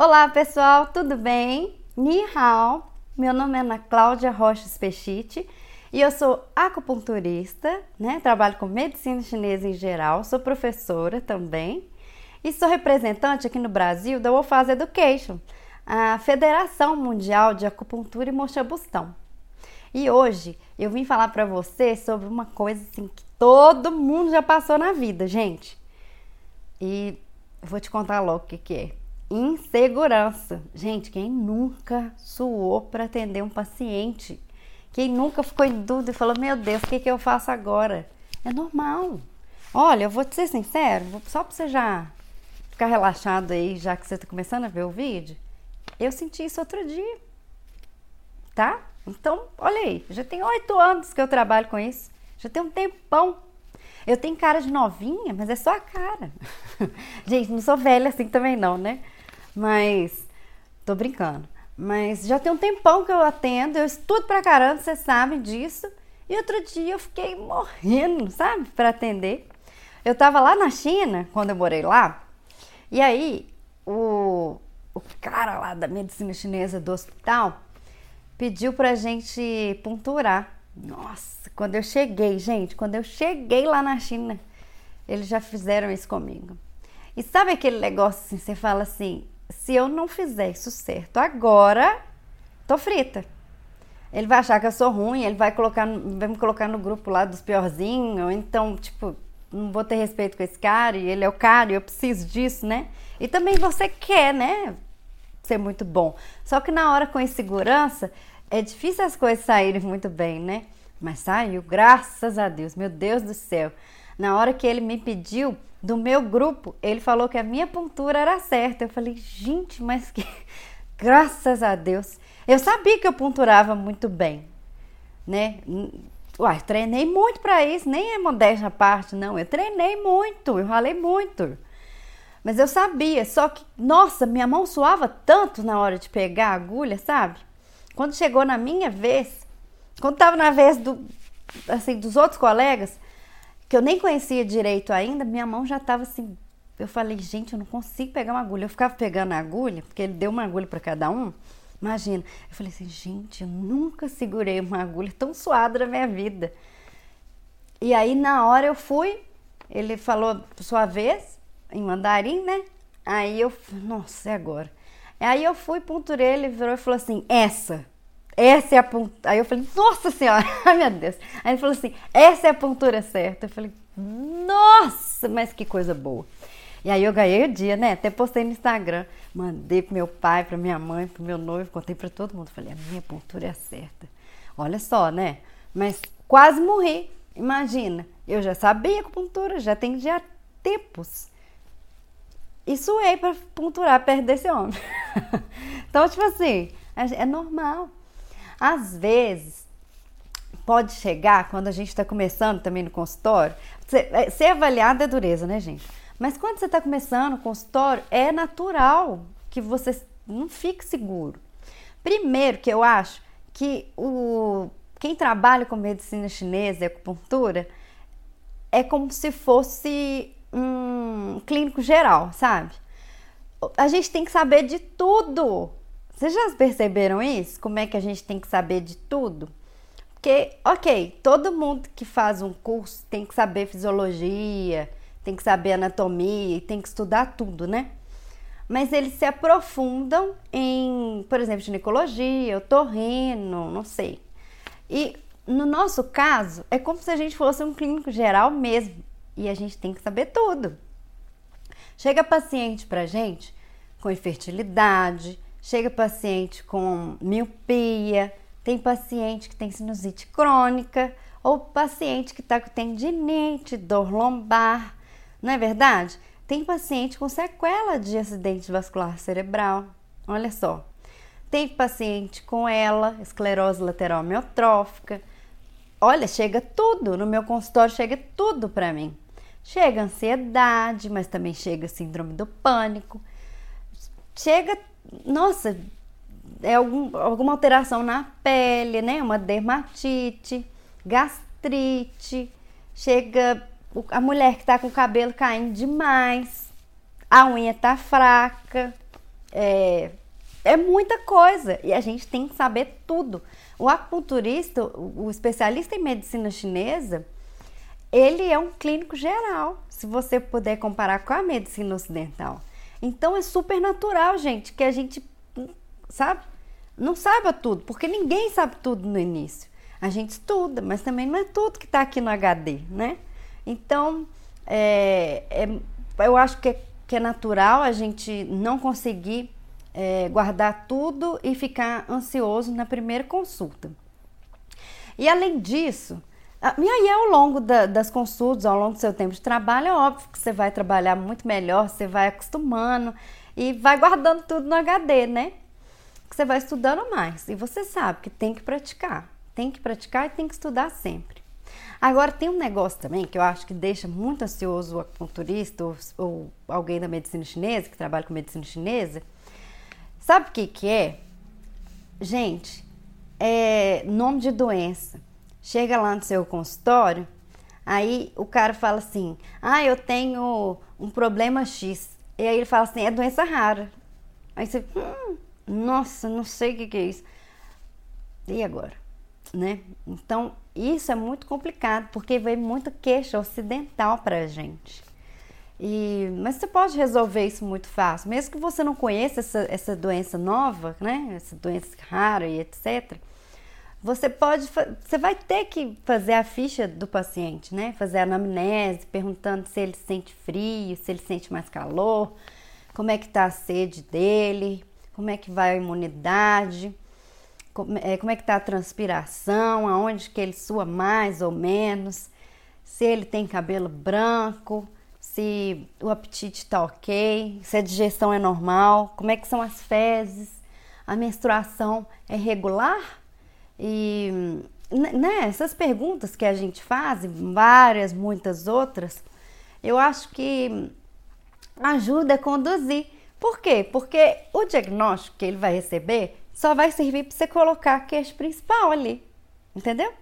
Olá pessoal, tudo bem? Ni hao, meu nome é Ana Cláudia Rocha Pechite e eu sou acupunturista, né? Trabalho com medicina chinesa em geral, sou professora também e sou representante aqui no Brasil da Wofaz Education, a Federação Mundial de Acupuntura e Moxabustão. E hoje eu vim falar para você sobre uma coisa assim que todo mundo já passou na vida, gente. E vou te contar logo o que, que é insegurança. Gente, quem nunca suou para atender um paciente? Quem nunca ficou em dúvida e falou: Meu Deus, o que, que eu faço agora? É normal. Olha, eu vou te ser sincero, só para você já ficar relaxado aí, já que você está começando a ver o vídeo. Eu senti isso outro dia, tá? Então, olha aí, já tem oito anos que eu trabalho com isso, já tem um tempão. Eu tenho cara de novinha, mas é só a cara. Gente, não sou velha assim também não, né? Mas tô brincando. Mas já tem um tempão que eu atendo, eu estudo pra caramba, você sabe disso. E outro dia eu fiquei morrendo, sabe, para atender. Eu tava lá na China, quando eu morei lá, e aí o, o cara lá da medicina chinesa do hospital pediu pra gente ponturar. Nossa, quando eu cheguei, gente, quando eu cheguei lá na China, eles já fizeram isso comigo. E sabe aquele negócio assim, você fala assim, se eu não fizer isso certo agora, tô frita. Ele vai achar que eu sou ruim, ele vai colocar, vai me colocar no grupo lá dos piorzinhos, então, tipo, não vou ter respeito com esse cara, e ele é o cara, e eu preciso disso, né? E também você quer, né? Ser muito bom. Só que na hora com insegurança, é difícil as coisas saírem muito bem, né? Mas saiu, graças a Deus, meu Deus do céu. Na hora que ele me pediu do meu grupo, ele falou que a minha pontura era certa. Eu falei, gente, mas que. Graças a Deus. Eu sabia que eu ponturava muito bem, né? Uai, treinei muito para isso, nem é modéstia parte, não. Eu treinei muito, eu ralei muito. Mas eu sabia, só que, nossa, minha mão suava tanto na hora de pegar a agulha, sabe? Quando chegou na minha vez, quando tava na vez do, assim, dos outros colegas, que eu nem conhecia direito ainda, minha mão já estava assim. Eu falei, gente, eu não consigo pegar uma agulha. Eu ficava pegando a agulha, porque ele deu uma agulha para cada um. Imagina. Eu falei assim, gente, eu nunca segurei uma agulha tão suada na minha vida. E aí, na hora eu fui, ele falou, sua vez, em mandarim, né? Aí eu, nossa, é agora. Aí eu fui, ponturei, ele virou e falou assim, essa. Essa é a pontura. Aí eu falei, nossa senhora, ai meu Deus. Aí ele falou assim, essa é a pontura certa. Eu falei, nossa, mas que coisa boa. E aí eu ganhei o dia, né? Até postei no Instagram. Mandei pro meu pai, pra minha mãe, pro meu noivo, contei para todo mundo. Falei, a minha pontura é certa. Olha só, né? Mas quase morri. Imagina, eu já sabia pontura, já tem já tempos. E suei para ponturar perto desse homem. então, tipo assim, é normal. Às vezes, pode chegar, quando a gente está começando também no consultório, ser, é, ser avaliado é dureza, né, gente? Mas quando você está começando o consultório, é natural que você não fique seguro. Primeiro, que eu acho que o, quem trabalha com medicina chinesa e acupuntura é como se fosse um clínico geral, sabe? A gente tem que saber de tudo. Vocês já perceberam isso? Como é que a gente tem que saber de tudo? Porque, ok, todo mundo que faz um curso tem que saber fisiologia, tem que saber anatomia, tem que estudar tudo, né? Mas eles se aprofundam em, por exemplo, ginecologia, otorrino, não sei. E no nosso caso, é como se a gente fosse um clínico geral mesmo. E a gente tem que saber tudo. Chega paciente pra gente com infertilidade, Chega paciente com miopia, tem paciente que tem sinusite crônica ou paciente que está com tendinite, dor lombar, não é verdade? Tem paciente com sequela de acidente vascular cerebral, olha só. Tem paciente com ela, esclerose lateral amiotrófica. Olha, chega tudo, no meu consultório chega tudo para mim. Chega ansiedade, mas também chega síndrome do pânico. Chega nossa, é algum, alguma alteração na pele, né? Uma dermatite, gastrite, chega a mulher que tá com o cabelo caindo demais, a unha tá fraca, é, é muita coisa e a gente tem que saber tudo. O acupunturista, o especialista em medicina chinesa, ele é um clínico geral, se você puder comparar com a medicina ocidental. Então é super natural, gente, que a gente, sabe, não saiba tudo, porque ninguém sabe tudo no início. A gente estuda, mas também não é tudo que está aqui no HD, né? Então, é, é, eu acho que é, que é natural a gente não conseguir é, guardar tudo e ficar ansioso na primeira consulta. E além disso, e aí ao longo da, das consultas, ao longo do seu tempo de trabalho, é óbvio que você vai trabalhar muito melhor, você vai acostumando e vai guardando tudo no HD, né? Que você vai estudando mais. E você sabe que tem que praticar. Tem que praticar e tem que estudar sempre. Agora, tem um negócio também que eu acho que deixa muito ansioso o acupunturista ou, ou alguém da medicina chinesa, que trabalha com medicina chinesa, Sabe o que, que é? Gente, é nome de doença. Chega lá no seu consultório, aí o cara fala assim: Ah, eu tenho um problema X. E aí ele fala assim: É doença rara. Aí você, hum, nossa, não sei o que, que é isso. E agora? Né? Então, isso é muito complicado, porque vem muita queixa ocidental pra gente. E, mas você pode resolver isso muito fácil, mesmo que você não conheça essa, essa doença nova, né? Essa doença rara e etc. Você pode, você vai ter que fazer a ficha do paciente, né? Fazer a anamnese, perguntando se ele sente frio, se ele sente mais calor, como é que está a sede dele, como é que vai a imunidade, como é, como é que está a transpiração, aonde que ele sua mais ou menos, se ele tem cabelo branco, se o apetite está ok, se a digestão é normal, como é que são as fezes, a menstruação é regular e né, essas perguntas que a gente faz, várias, muitas outras, eu acho que ajuda a conduzir. Por quê? Porque o diagnóstico que ele vai receber só vai servir para você colocar a queixa principal ali, entendeu?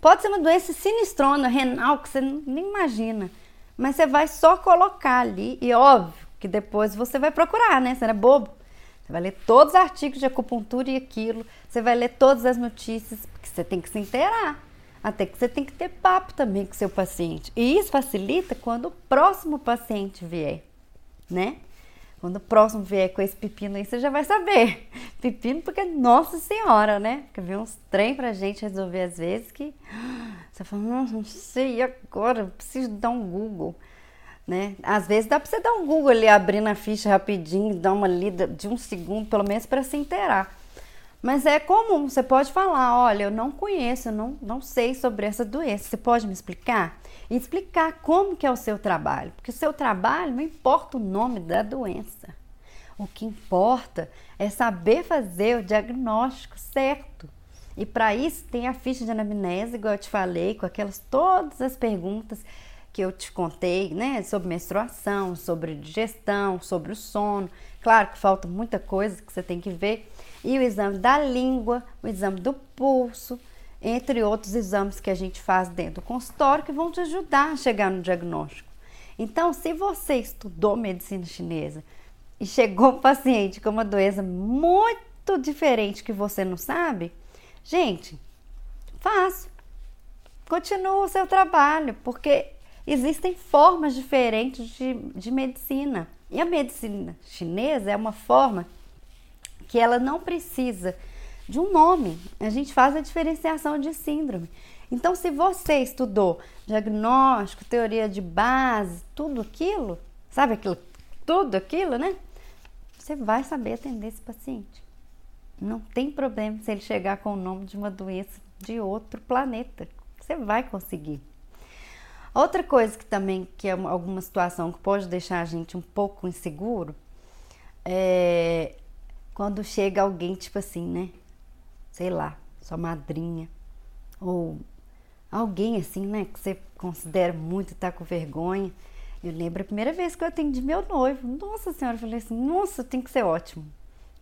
Pode ser uma doença sinistrona, renal, que você nem imagina mas você vai só colocar ali e óbvio que depois você vai procurar, né? Você é bobo. Você vai ler todos os artigos de acupuntura e aquilo, você vai ler todas as notícias, porque você tem que se inteirar. Até que você tem que ter papo também com seu paciente. E isso facilita quando o próximo paciente vier, né? Quando o próximo vier com esse pepino aí, você já vai saber. Pepino porque, nossa senhora, né? Porque vem uns trem pra gente resolver às vezes que você fala, não sei agora, preciso dar um Google. Né? Às vezes dá para você dar um Google ali, abrindo a ficha rapidinho, dar uma lida de um segundo, pelo menos para se inteirar. Mas é comum, você pode falar, olha, eu não conheço, eu não, não sei sobre essa doença, você pode me explicar? E explicar como que é o seu trabalho, porque o seu trabalho não importa o nome da doença. O que importa é saber fazer o diagnóstico certo. E para isso tem a ficha de anamnese, igual eu te falei, com aquelas todas as perguntas que eu te contei, né, sobre menstruação, sobre digestão, sobre o sono. Claro que falta muita coisa que você tem que ver. E o exame da língua, o exame do pulso, entre outros exames que a gente faz dentro do consultório que vão te ajudar a chegar no diagnóstico. Então, se você estudou medicina chinesa e chegou um paciente com uma doença muito diferente que você não sabe, Gente, fácil. Continua o seu trabalho, porque existem formas diferentes de, de medicina. E a medicina chinesa é uma forma que ela não precisa de um nome. A gente faz a diferenciação de síndrome. Então, se você estudou diagnóstico, teoria de base, tudo aquilo, sabe aquilo, tudo aquilo, né? Você vai saber atender esse paciente. Não tem problema se ele chegar com o nome de uma doença de outro planeta. Você vai conseguir. Outra coisa que também que é alguma situação que pode deixar a gente um pouco inseguro é quando chega alguém tipo assim, né? Sei lá, sua madrinha ou alguém assim, né, que você considera muito tá com vergonha. Eu lembro a primeira vez que eu atendi meu noivo. Nossa senhora, eu falei assim: "Nossa, tem que ser ótimo"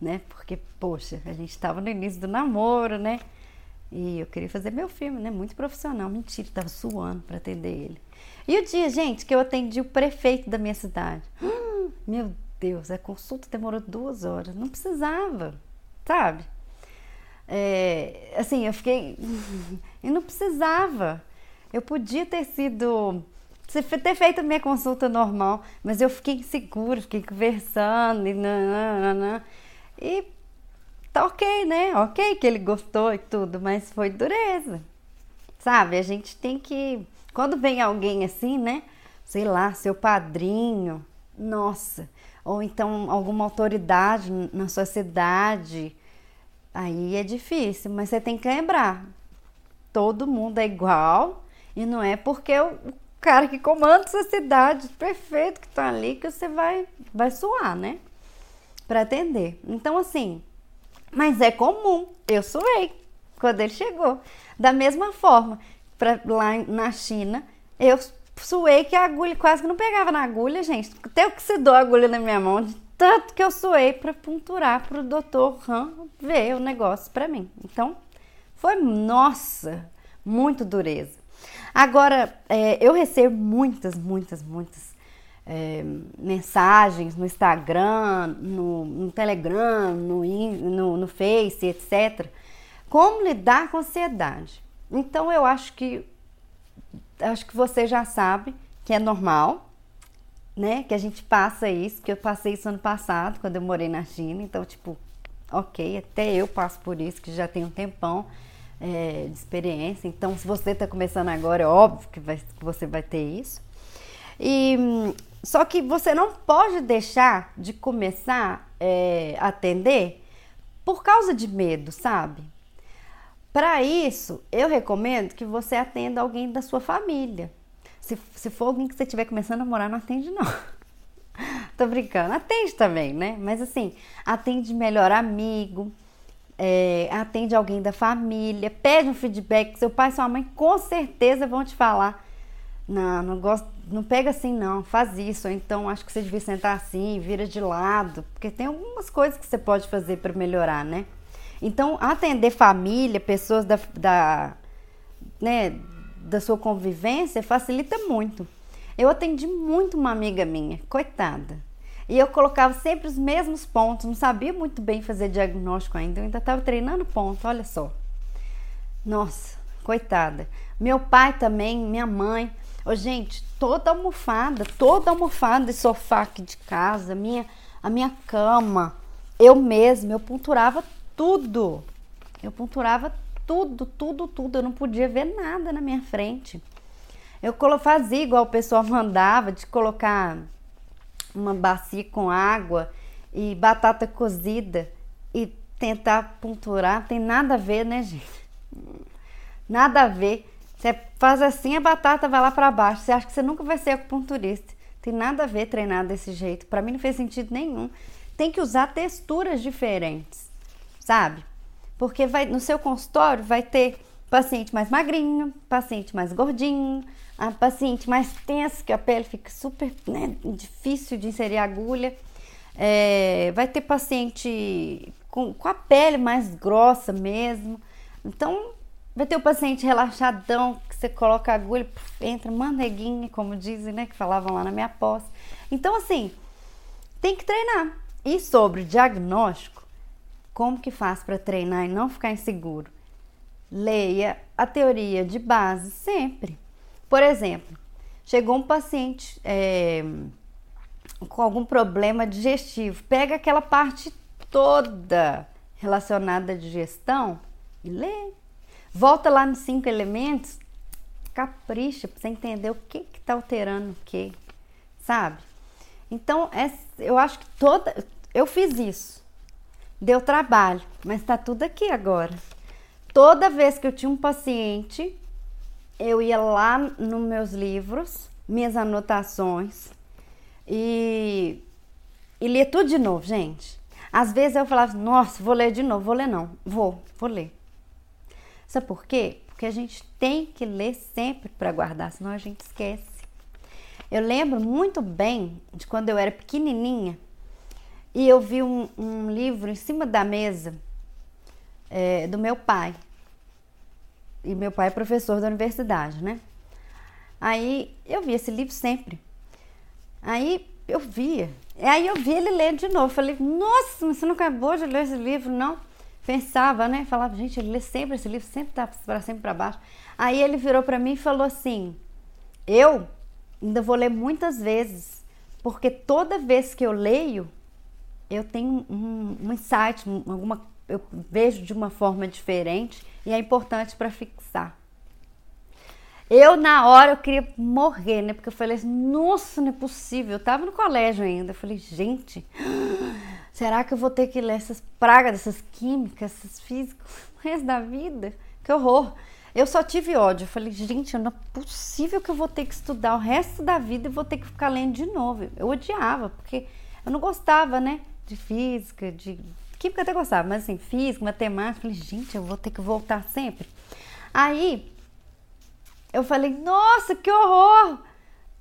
né? Porque, poxa, a gente estava no início do namoro, né? E eu queria fazer meu filme, né? Muito profissional. Mentira, estava suando para atender ele. E o dia, gente, que eu atendi o prefeito da minha cidade. Hum, meu Deus, a consulta demorou duas horas. Não precisava, sabe? É, assim, eu fiquei. e não precisava. Eu podia ter sido. ter feito a minha consulta normal, mas eu fiquei insegura, fiquei conversando e. E tá ok, né? Ok que ele gostou e tudo, mas foi dureza. Sabe? A gente tem que. Quando vem alguém assim, né? Sei lá, seu padrinho, nossa, ou então alguma autoridade na sua cidade, aí é difícil, mas você tem que lembrar: todo mundo é igual e não é porque o cara que comanda essa cidade, perfeito, que tá ali, que você vai, vai suar, né? Para atender. Então, assim, mas é comum, eu suei quando ele chegou. Da mesma forma, pra, lá na China, eu suei que a agulha quase que não pegava na agulha, gente. Até que se a agulha na minha mão, de tanto que eu suei para ponturar para o doutor Han ver o negócio para mim. Então, foi, nossa, muito dureza. Agora, é, eu recebo muitas, muitas, muitas é, mensagens no Instagram, no, no Telegram, no, no, no Face, etc. Como lidar com ansiedade? Então, eu acho que acho que você já sabe que é normal, né? Que a gente passa isso, que eu passei isso ano passado, quando eu morei na China. Então, tipo, ok, até eu passo por isso, que já tem um tempão é, de experiência. Então, se você está começando agora, é óbvio que, vai, que você vai ter isso. E só que você não pode deixar de começar é, a atender por causa de medo, sabe? Para isso, eu recomendo que você atenda alguém da sua família. Se, se for alguém que você estiver começando a morar, não atende não. Tô brincando, atende também, né? Mas assim, atende melhor amigo, é, atende alguém da família, pede um feedback. Seu pai e sua mãe com certeza vão te falar. Não, não gosto, não pega assim não, faz isso. Ou então acho que você devia sentar assim, vira de lado, porque tem algumas coisas que você pode fazer para melhorar, né? Então, atender família, pessoas da, da, né, da sua convivência facilita muito. Eu atendi muito uma amiga minha, coitada. E eu colocava sempre os mesmos pontos, não sabia muito bem fazer diagnóstico ainda, eu ainda estava treinando ponto, olha só. Nossa, coitada. Meu pai também, minha mãe. Ô, gente, toda almofada, toda almofada de sofá aqui de casa, minha, a minha cama, eu mesma, eu ponturava tudo. Eu ponturava tudo, tudo, tudo. Eu não podia ver nada na minha frente. Eu fazia igual o pessoal mandava, de colocar uma bacia com água e batata cozida e tentar ponturar. Tem nada a ver, né, gente? Nada a ver. Você faz assim, a batata vai lá para baixo. Você acha que você nunca vai ser acupunturista. Tem nada a ver treinar desse jeito. Para mim não fez sentido nenhum. Tem que usar texturas diferentes sabe? Porque vai no seu consultório vai ter paciente mais magrinho, paciente mais gordinho, a paciente mais tensa, que a pele fica super né, difícil de inserir agulha. É, vai ter paciente com, com a pele mais grossa mesmo. Então, vai ter o paciente relaxadão, que você coloca a agulha, entra manteiguinha, como dizem, né? Que falavam lá na minha pós. Então, assim, tem que treinar. E sobre diagnóstico, como que faz para treinar e não ficar inseguro? Leia a teoria de base sempre. Por exemplo, chegou um paciente é, com algum problema digestivo, pega aquela parte toda relacionada à digestão e lê. Volta lá nos cinco elementos, capricha para você entender o que está alterando o que, sabe? Então, eu acho que toda. Eu fiz isso. Deu trabalho, mas está tudo aqui agora. Toda vez que eu tinha um paciente, eu ia lá nos meus livros, minhas anotações e, e lia tudo de novo, gente. Às vezes eu falava, nossa, vou ler de novo, vou ler não, vou, vou ler. Sabe por quê? Porque a gente tem que ler sempre para guardar, senão a gente esquece. Eu lembro muito bem de quando eu era pequenininha, e eu vi um, um livro em cima da mesa é, do meu pai. E meu pai é professor da universidade, né? Aí eu vi esse livro sempre. Aí eu via aí eu vi ele ler de novo. Falei, nossa, mas você não acabou de ler esse livro, não? Pensava, né? Falava, gente, ele lê sempre esse livro, sempre tá para sempre para baixo. Aí ele virou para mim e falou assim: Eu ainda vou ler muitas vezes, porque toda vez que eu leio, eu tenho um, um insight, alguma, eu vejo de uma forma diferente e é importante para fixar. Eu, na hora, eu queria morrer, né? Porque eu falei assim, nossa, não é possível. Eu tava no colégio ainda. Eu falei, gente, será que eu vou ter que ler essas pragas, essas químicas, esses físicos o resto da vida? Que horror. Eu só tive ódio. Eu falei, gente, não é possível que eu vou ter que estudar o resto da vida e vou ter que ficar lendo de novo. Eu odiava, porque eu não gostava, né? De física, de química até gostava, mas assim, física, matemática. Eu falei, gente, eu vou ter que voltar sempre. Aí eu falei, nossa, que horror!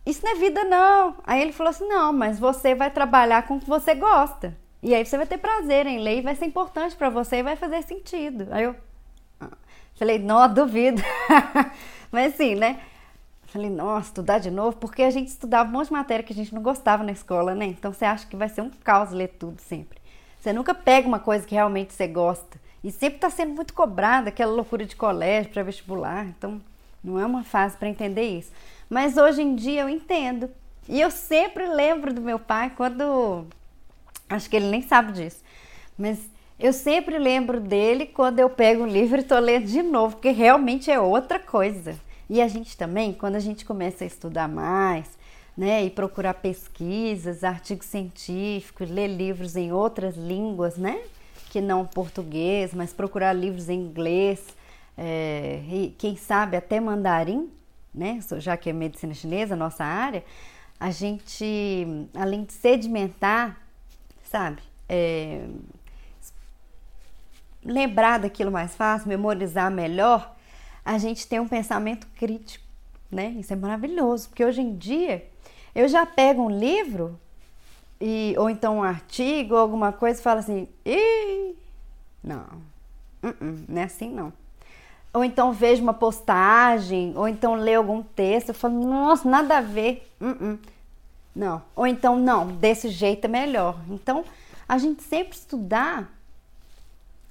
Isso não é vida, não. Aí ele falou assim: não, mas você vai trabalhar com o que você gosta. E aí você vai ter prazer em ler e vai ser importante para você e vai fazer sentido. Aí eu ah, falei, não, duvido. mas assim, né? Falei, nossa, estudar de novo, porque a gente estudava um monte de matéria que a gente não gostava na escola, né? Então você acha que vai ser um caos ler tudo sempre. Você nunca pega uma coisa que realmente você gosta. E sempre está sendo muito cobrada, aquela loucura de colégio para vestibular. Então, não é uma fase para entender isso. Mas hoje em dia eu entendo. E eu sempre lembro do meu pai quando. Acho que ele nem sabe disso. Mas eu sempre lembro dele quando eu pego o livro e estou lendo de novo, porque realmente é outra coisa. E a gente também, quando a gente começa a estudar mais, né, e procurar pesquisas, artigos científicos, ler livros em outras línguas, né, que não português, mas procurar livros em inglês, é, e quem sabe até mandarim, né? Já que é medicina chinesa, nossa área, a gente, além de sedimentar, sabe? É, lembrar daquilo mais fácil, memorizar melhor, a gente tem um pensamento crítico, né? Isso é maravilhoso, porque hoje em dia eu já pego um livro e, ou então um artigo ou alguma coisa e falo assim, Ih, não, uh -uh, não é assim não ou então vejo uma postagem, ou então leio algum texto, eu falo, nossa, nada a ver. Uh. Não. Ou então, não, desse jeito é melhor. Então, a gente sempre estudar,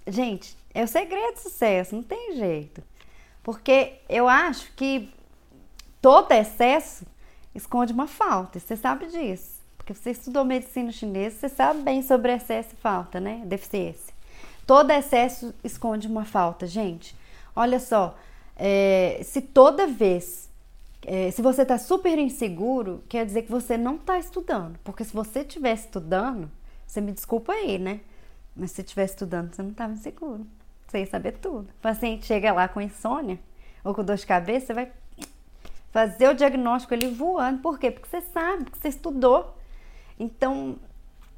gente, é o segredo do sucesso, não tem jeito. Porque eu acho que todo excesso esconde uma falta, você sabe disso. Porque você estudou medicina chinesa, você sabe bem sobre excesso e falta, né? Deficiência. Todo excesso esconde uma falta, gente. Olha só, é, se toda vez, é, se você está super inseguro, quer dizer que você não está estudando. Porque se você estivesse estudando, você me desculpa aí, né? Mas se estivesse estudando, você não estava inseguro. Você ia saber tudo. O paciente chega lá com insônia ou com dor de cabeça, você vai fazer o diagnóstico ali voando. Por quê? Porque você sabe, porque você estudou. Então,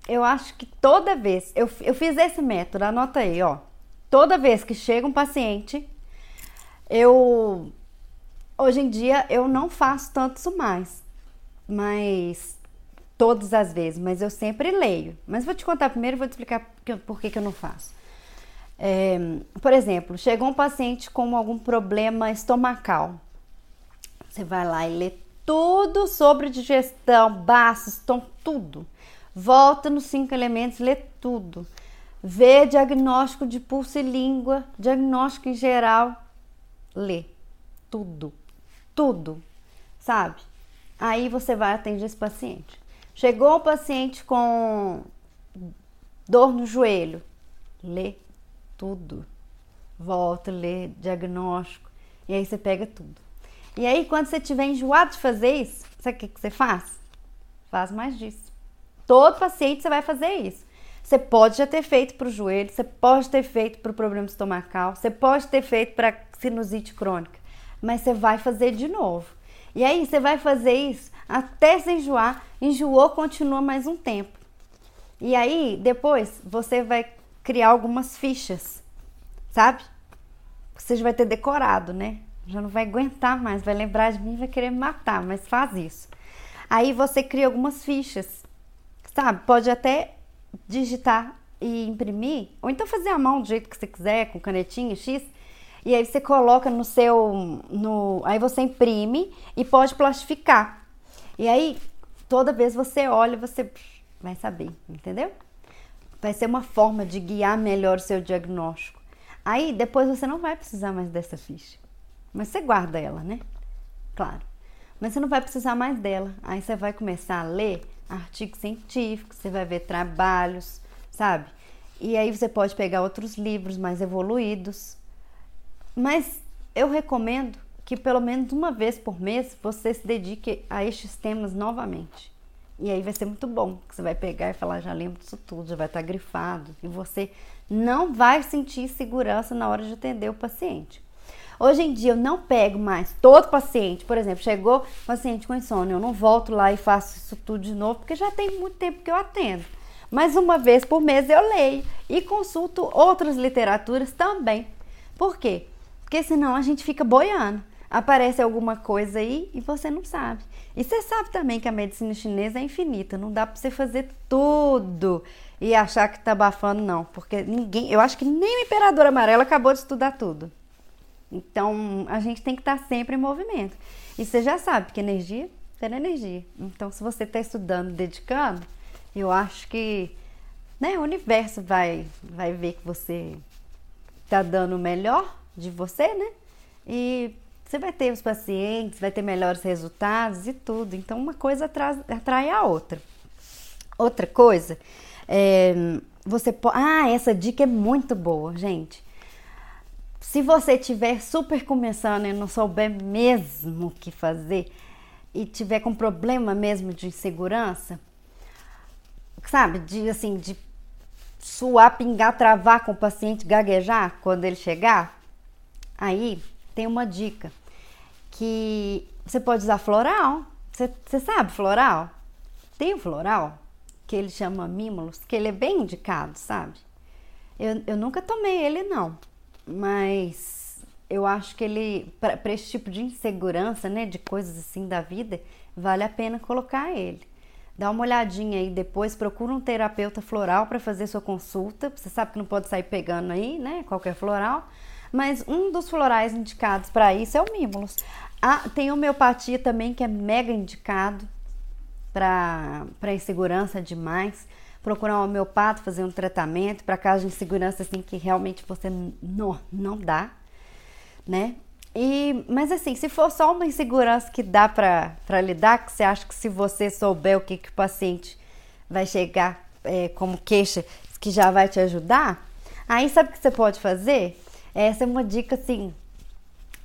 eu acho que toda vez, eu, eu fiz esse método, anota aí, ó. Toda vez que chega um paciente eu hoje em dia eu não faço tanto mais, mas todas as vezes, mas eu sempre leio. Mas vou te contar primeiro, vou te explicar por que, que eu não faço. É, por exemplo, chegou um paciente com algum problema estomacal. Você vai lá e lê tudo sobre digestão, baço, estômago, tudo. Volta nos cinco elementos, lê tudo. Vê diagnóstico de pulso e língua, diagnóstico em geral, lê tudo, tudo, sabe? Aí você vai atender esse paciente. Chegou o paciente com dor no joelho, lê tudo. Volta, lê diagnóstico e aí você pega tudo. E aí quando você tiver enjoado de fazer isso, sabe o que, que você faz? Faz mais disso. Todo paciente você vai fazer isso. Você pode já ter feito para o joelho, você pode ter feito para o problema estomacal, você pode ter feito para sinusite crônica, mas você vai fazer de novo. E aí você vai fazer isso até se enjoar, enjoou, continua mais um tempo. E aí depois você vai criar algumas fichas, sabe? Você já vai ter decorado, né? Já não vai aguentar mais, vai lembrar de mim, vai querer me matar, mas faz isso. Aí você cria algumas fichas, sabe? Pode até digitar e imprimir, ou então fazer a mão do jeito que você quiser, com canetinha X, e aí você coloca no seu. No, aí você imprime e pode plastificar. E aí, toda vez você olha, você vai saber, entendeu? Vai ser uma forma de guiar melhor o seu diagnóstico. Aí depois você não vai precisar mais dessa ficha. Mas você guarda ela, né? Claro. Mas você não vai precisar mais dela. Aí você vai começar a ler artigos científicos, você vai ver trabalhos, sabe? E aí você pode pegar outros livros mais evoluídos. Mas eu recomendo que pelo menos uma vez por mês você se dedique a estes temas novamente. E aí vai ser muito bom, que você vai pegar e falar, já lembro disso tudo, já vai estar grifado. E você não vai sentir segurança na hora de atender o paciente. Hoje em dia eu não pego mais todo paciente, por exemplo, chegou paciente com insônia, eu não volto lá e faço isso tudo de novo, porque já tem muito tempo que eu atendo. Mas uma vez por mês eu leio e consulto outras literaturas também. Por quê? Porque senão a gente fica boiando. Aparece alguma coisa aí e você não sabe. E você sabe também que a medicina chinesa é infinita, não dá para você fazer tudo e achar que tá abafando, não. Porque ninguém, eu acho que nem o Imperador Amarelo acabou de estudar tudo. Então, a gente tem que estar sempre em movimento. E você já sabe que energia é energia. Então, se você está estudando, dedicando, eu acho que né, o universo vai, vai ver que você está dando o melhor de você, né? E você vai ter os pacientes, vai ter melhores resultados e tudo. Então, uma coisa atrai, atrai a outra. Outra coisa, é, você pode. Ah, essa dica é muito boa, gente. Se você estiver super começando e não souber mesmo o que fazer e tiver com problema mesmo de insegurança, sabe, de assim, de suar, pingar, travar com o paciente, gaguejar quando ele chegar, aí tem uma dica que você pode usar floral. Você, você sabe floral? Tem o floral que ele chama Mimulus, que ele é bem indicado, sabe? Eu, eu nunca tomei ele não, mas eu acho que ele, para esse tipo de insegurança, né, de coisas assim da vida, vale a pena colocar ele. Dá uma olhadinha aí depois, procura um terapeuta floral para fazer sua consulta. Você sabe que não pode sair pegando aí, né, qualquer floral. Mas um dos florais indicados para isso é o Mimulus. Ah, tem homeopatia também que é mega indicado para insegurança demais procurar um homeopata, fazer um tratamento para caso de insegurança assim que realmente você não, não dá, né? E, mas assim, se for só uma insegurança que dá para lidar, que você acha que se você souber o que, que o paciente vai chegar é, como queixa, que já vai te ajudar, aí sabe o que você pode fazer? Essa é uma dica assim,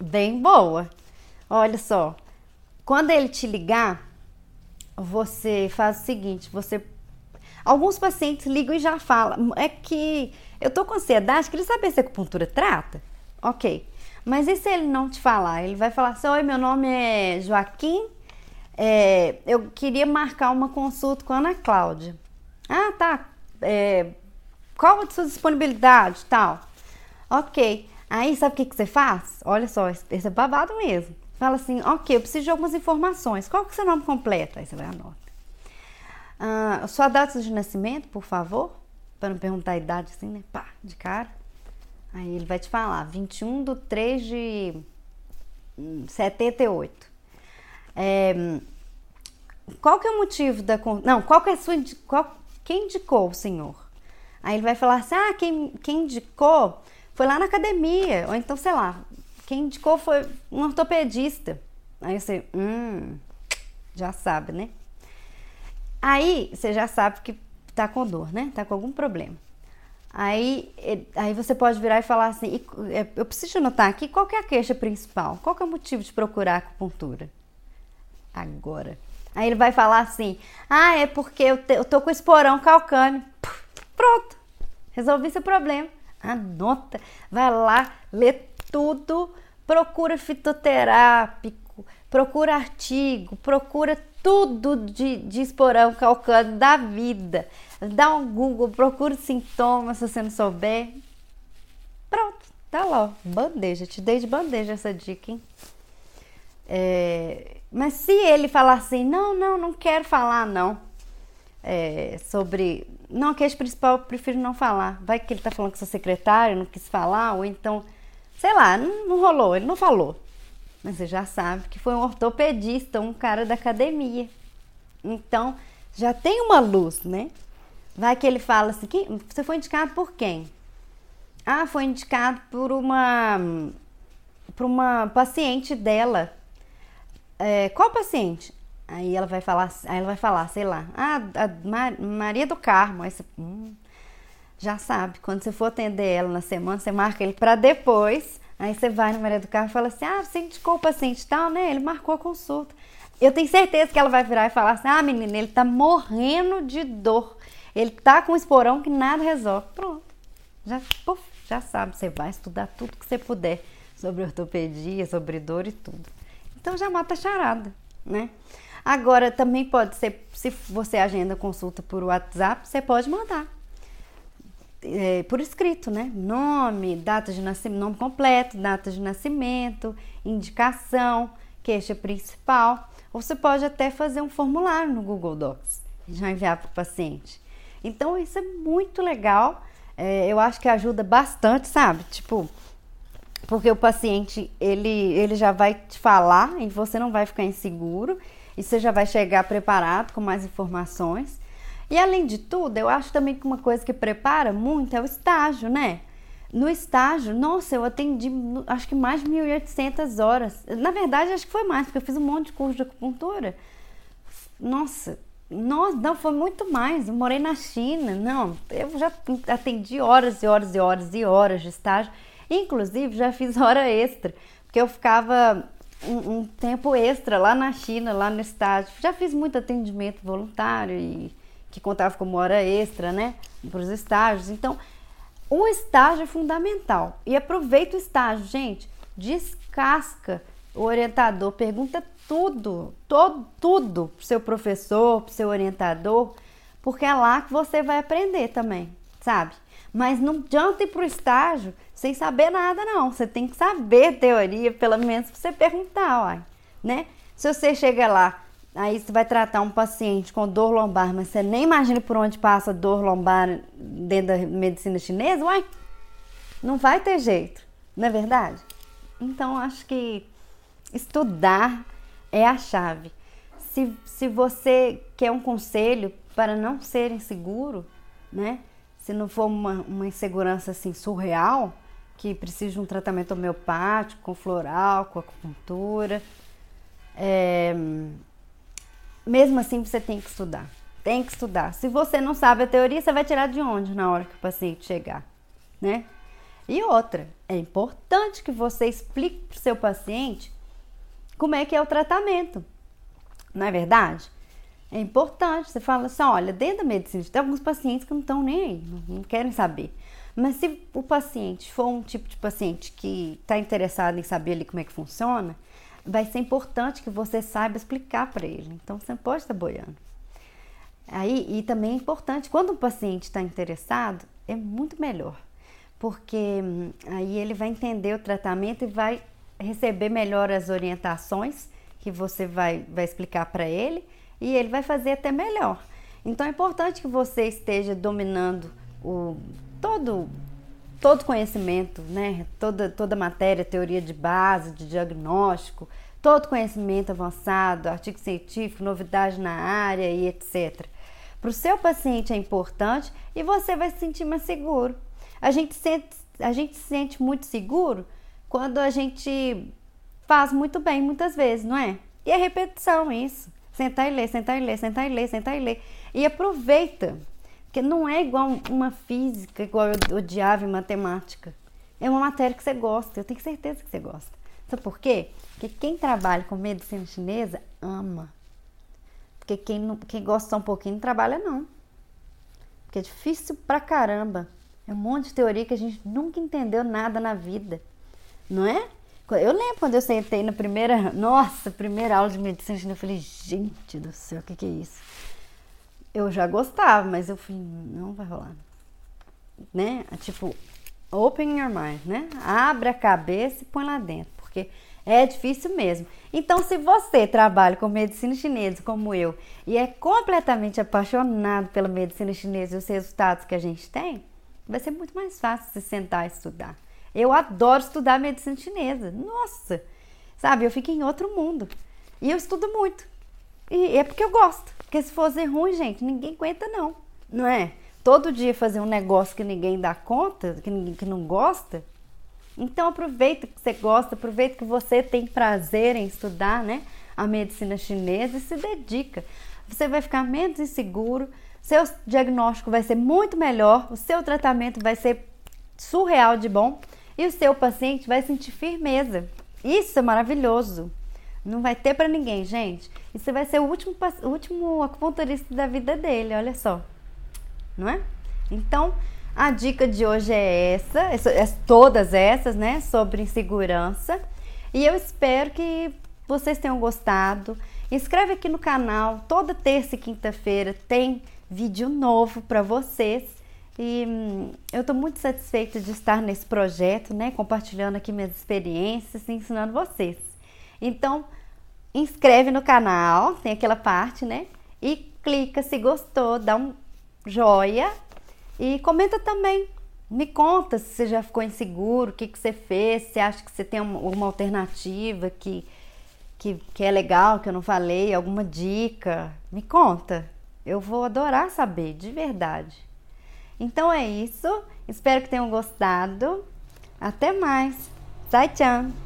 bem boa. Olha só, quando ele te ligar, você faz o seguinte, você Alguns pacientes ligam e já falam, é que eu tô com ansiedade, queria saber se a acupuntura trata? Ok. Mas e se ele não te falar? Ele vai falar assim: Oi, meu nome é Joaquim, é, eu queria marcar uma consulta com a Ana Cláudia. Ah, tá. É, qual a sua disponibilidade tal? Ok. Aí sabe o que, que você faz? Olha só, esse é babado mesmo. Fala assim, ok, eu preciso de algumas informações. Qual que é o seu nome completo? Aí você vai anotar. Ah, sua data de nascimento, por favor? Para não perguntar a idade assim, né? Pá, de cara. Aí ele vai te falar, 21 de 3 de 78. Hum, é, qual que é o motivo da... Não, qual que é a sua... Qual, quem indicou o senhor? Aí ele vai falar assim, ah, quem, quem indicou foi lá na academia. Ou então, sei lá, quem indicou foi um ortopedista. Aí você, hum, já sabe, né? Aí você já sabe que tá com dor, né? Tá com algum problema. Aí, aí você pode virar e falar assim: é, eu preciso anotar aqui qual é a queixa principal, qual é o motivo de procurar acupuntura? Agora. Aí ele vai falar assim: ah, é porque eu, te, eu tô com esporão calcâneo. Pronto, resolvi seu problema. Anota, vai lá, lê tudo, procura fitoterápico, procura artigo, procura tudo de, de esporão calcâneo da vida. Dá um Google, procura sintomas se você não souber. Pronto, tá lá, bandeja. Te dei de bandeja essa dica, hein? É, mas se ele falar assim, não, não, não quero falar, não, é, sobre. Não, a queixa principal eu prefiro não falar. Vai que ele tá falando com seu secretário, não quis falar, ou então, sei lá, não, não rolou, ele não falou. Mas você já sabe que foi um ortopedista, um cara da academia. Então, já tem uma luz, né? Vai que ele fala assim: quem, você foi indicado por quem? Ah, foi indicado por uma por uma paciente dela. É, qual paciente? Aí ela vai falar, aí ela vai falar, sei lá, ah, Maria do Carmo. Aí você, hum, já sabe, quando você for atender ela na semana, você marca ele para depois. Aí você vai no Maria do Carmo e fala assim: ah, você indicou o paciente tal, né? Ele marcou a consulta. Eu tenho certeza que ela vai virar e falar assim: ah, menina, ele tá morrendo de dor. Ele tá com um esporão que nada resolve. Pronto. Já, já sabe, você vai estudar tudo que você puder sobre ortopedia, sobre dor e tudo. Então já mata a charada, né? Agora também pode ser, se você agenda consulta por WhatsApp, você pode mandar. É, por escrito, né? Nome, data de nascimento, nome completo, data de nascimento, indicação, queixa principal. Ou você pode até fazer um formulário no Google Docs e já enviar para o paciente. Então isso é muito legal. É, eu acho que ajuda bastante, sabe? Tipo, porque o paciente ele, ele já vai te falar e você não vai ficar inseguro e você já vai chegar preparado com mais informações. E além de tudo, eu acho também que uma coisa que prepara muito é o estágio, né? No estágio, nossa, eu atendi acho que mais de 1.800 horas. Na verdade, acho que foi mais, porque eu fiz um monte de curso de acupuntura. Nossa, nossa, não, foi muito mais. Eu morei na China, não, eu já atendi horas e horas e horas e horas de estágio. Inclusive, já fiz hora extra, porque eu ficava um, um, tempo extra lá na China, lá no estágio. Já fiz muito atendimento voluntário e que contava como hora extra, né? Para os estágios. Então, o estágio é fundamental. E aproveita o estágio, gente. Descasca o orientador, pergunta tudo, todo, tudo pro seu professor, pro seu orientador, porque é lá que você vai aprender também, sabe? Mas não adianta ir pro estágio sem saber nada, não. Você tem que saber teoria, pelo menos pra você perguntar, ó, né? Se você chega lá, aí você vai tratar um paciente com dor lombar, mas você nem imagina por onde passa dor lombar dentro da medicina chinesa, uai, não vai ter jeito, não é verdade? Então, acho que estudar é a chave. Se, se você quer um conselho para não ser inseguro, né? Se não for uma, uma insegurança assim surreal, que precisa de um tratamento homeopático, com floral, com acupuntura. É, mesmo assim, você tem que estudar. Tem que estudar. Se você não sabe a teoria, você vai tirar de onde na hora que o paciente chegar, né? E outra, é importante que você explique para o seu paciente como é que é o tratamento. Não é verdade? É importante. Você fala assim: olha, dentro da medicina, tem alguns pacientes que não estão nem aí, não querem saber. Mas se o paciente for um tipo de paciente que está interessado em saber ali como é que funciona, vai ser importante que você saiba explicar para ele. Então você não pode estar boiando. Aí, e também é importante, quando o paciente está interessado, é muito melhor, porque hum, aí ele vai entender o tratamento e vai receber melhor as orientações que você vai, vai explicar para ele e ele vai fazer até melhor. Então é importante que você esteja dominando o todo todo conhecimento, né? Toda toda matéria, teoria de base, de diagnóstico, todo conhecimento avançado, artigo científico, novidade na área e etc. Para o seu paciente é importante e você vai se sentir mais seguro. A gente sente, a gente se sente muito seguro quando a gente faz muito bem muitas vezes, não é? E é repetição isso. Sentar e ler, sentar e ler, sentar e ler, sentar e ler. E aproveita, porque não é igual uma física, igual eu odiava em matemática. É uma matéria que você gosta, eu tenho certeza que você gosta. Sabe por quê? Porque quem trabalha com medicina chinesa ama. Porque quem, não, quem gosta só um pouquinho não trabalha, não. Porque é difícil pra caramba. É um monte de teoria que a gente nunca entendeu nada na vida. Não é? Eu lembro quando eu sentei na primeira, nossa, primeira aula de medicina, eu falei, gente do céu, o que, que é isso? Eu já gostava, mas eu falei, não vai rolar. Né? Tipo, open your mind, né? Abre a cabeça e põe lá dentro, porque é difícil mesmo. Então, se você trabalha com medicina chinesa, como eu, e é completamente apaixonado pela medicina chinesa e os resultados que a gente tem, vai ser muito mais fácil se sentar e estudar. Eu adoro estudar medicina chinesa. Nossa! Sabe, eu fico em outro mundo. E eu estudo muito. E é porque eu gosto. Porque se fosse ruim, gente, ninguém aguenta não. Não é? Todo dia fazer um negócio que ninguém dá conta, que ninguém que não gosta. Então aproveita que você gosta, aproveita que você tem prazer em estudar, né? A medicina chinesa e se dedica. Você vai ficar menos inseguro, seu diagnóstico vai ser muito melhor, o seu tratamento vai ser surreal de bom e o seu paciente vai sentir firmeza. Isso é maravilhoso. Não vai ter para ninguém, gente. E você vai ser o último, o último acupunturista da vida dele, olha só. Não é? Então, a dica de hoje é essa, é todas essas, né, sobre insegurança. E eu espero que vocês tenham gostado. Inscreve aqui no canal, toda terça e quinta-feira tem vídeo novo para vocês. E hum, eu estou muito satisfeita de estar nesse projeto, né, compartilhando aqui minhas experiências e ensinando vocês. Então, inscreve no canal, tem aquela parte, né? E clica se gostou, dá um joia e comenta também. Me conta se você já ficou inseguro, o que, que você fez, se acha que você tem uma, alternativa que, que, que é legal, que eu não falei, alguma dica. Me conta. Eu vou adorar saber, de verdade. Então é isso. Espero que tenham gostado. Até mais. Sai, tchau!